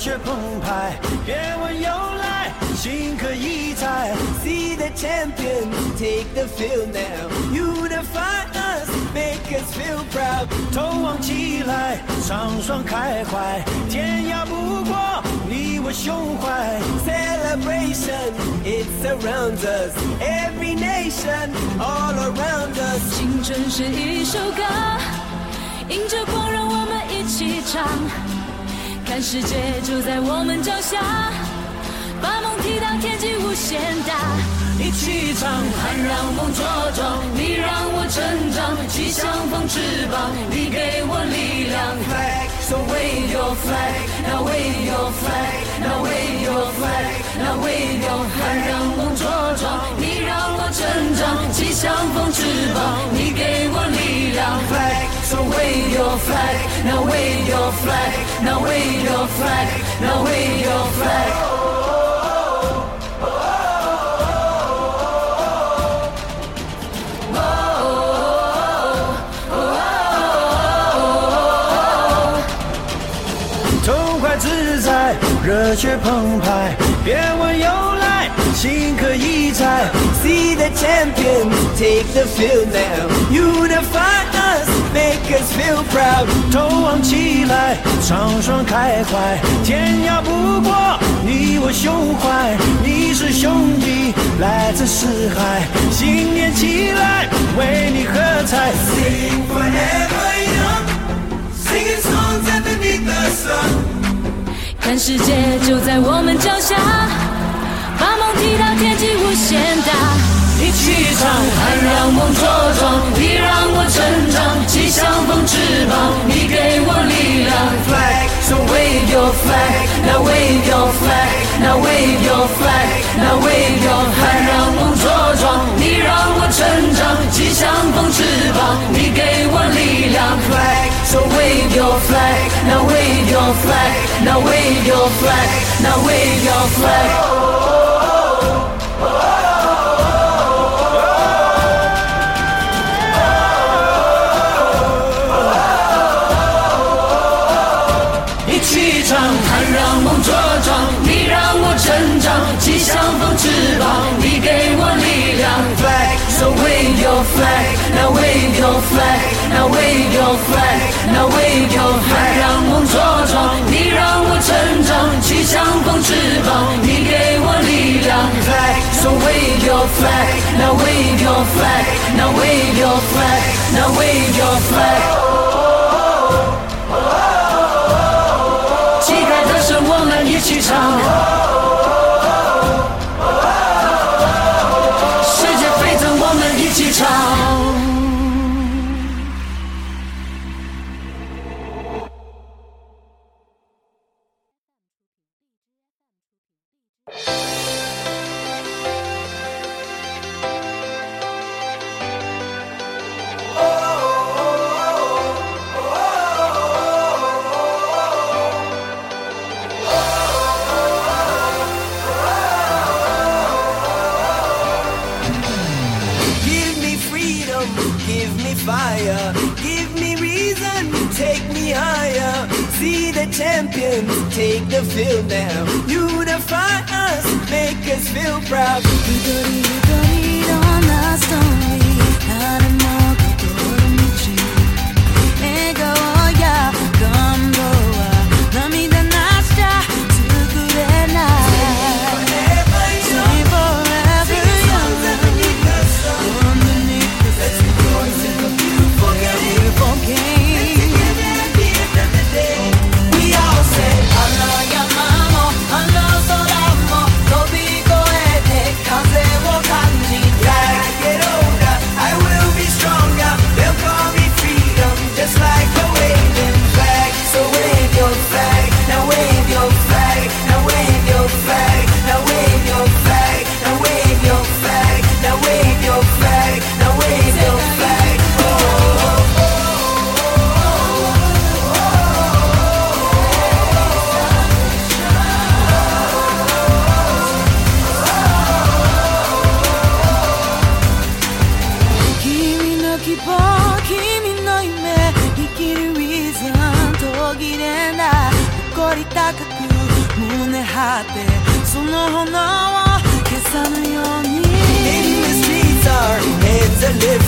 血澎湃，别问由来，心可以猜。See the champion, take the field now. Unify us, make us feel proud. 头望起来，畅爽开怀，天涯不过你我胸怀。Celebration, it surrounds us. Every nation, all around us. 青春是一首歌，迎着光，让我们一起唱。看世界就在我们脚下，把梦踢到天际无限大。一起唱，喊让梦茁壮，你让我成长，气象风翅膀，你给我力量。flag, so wave your flag, Now wave your flag, now wave your flag, now wave your flag，喊让梦茁壮，你让我成长，气象风翅膀，你给我力量。flag, so wave your flag, Now wave your flag, now we your flag, now we your flag. Oh, 痛快自在，热血澎湃，别问由，心可以猜。See the champions take the field now. Unify us, make us feel proud. 头昂起来，畅爽开怀，天涯不过你我胸怀。你是兄弟，来自四海，新年起来，为你喝彩。Sing forever young, singing songs underneath the sun. 看世界就在我们脚下，把梦踢到天际无限大。一起唱，喊让梦茁壮，你让我成长，气象风翅膀，你给我力量。flag, so wave your flag, Now wave your flag, now wave your flag, now wave your flag，喊让梦茁壮，你让我成长，气象风翅膀，你给我力量。flag, so Wave your flag, now wave your flag, now wave your flag, now wave your flag. 一起唱，喊让梦茁壮，你让我成长，气象风翅膀，你给我力量。So wave your flag, now wave your flag, now wave your flag, now wave your flag，now wave your flag, now wave your flag。take me higher. See the champions take the field now. Unify us, make us feel proud. Midori, midori no 希望君の夢生きる reason 途切れない誇り高く胸張ってその炎を消さぬように Maybe the streets are made to live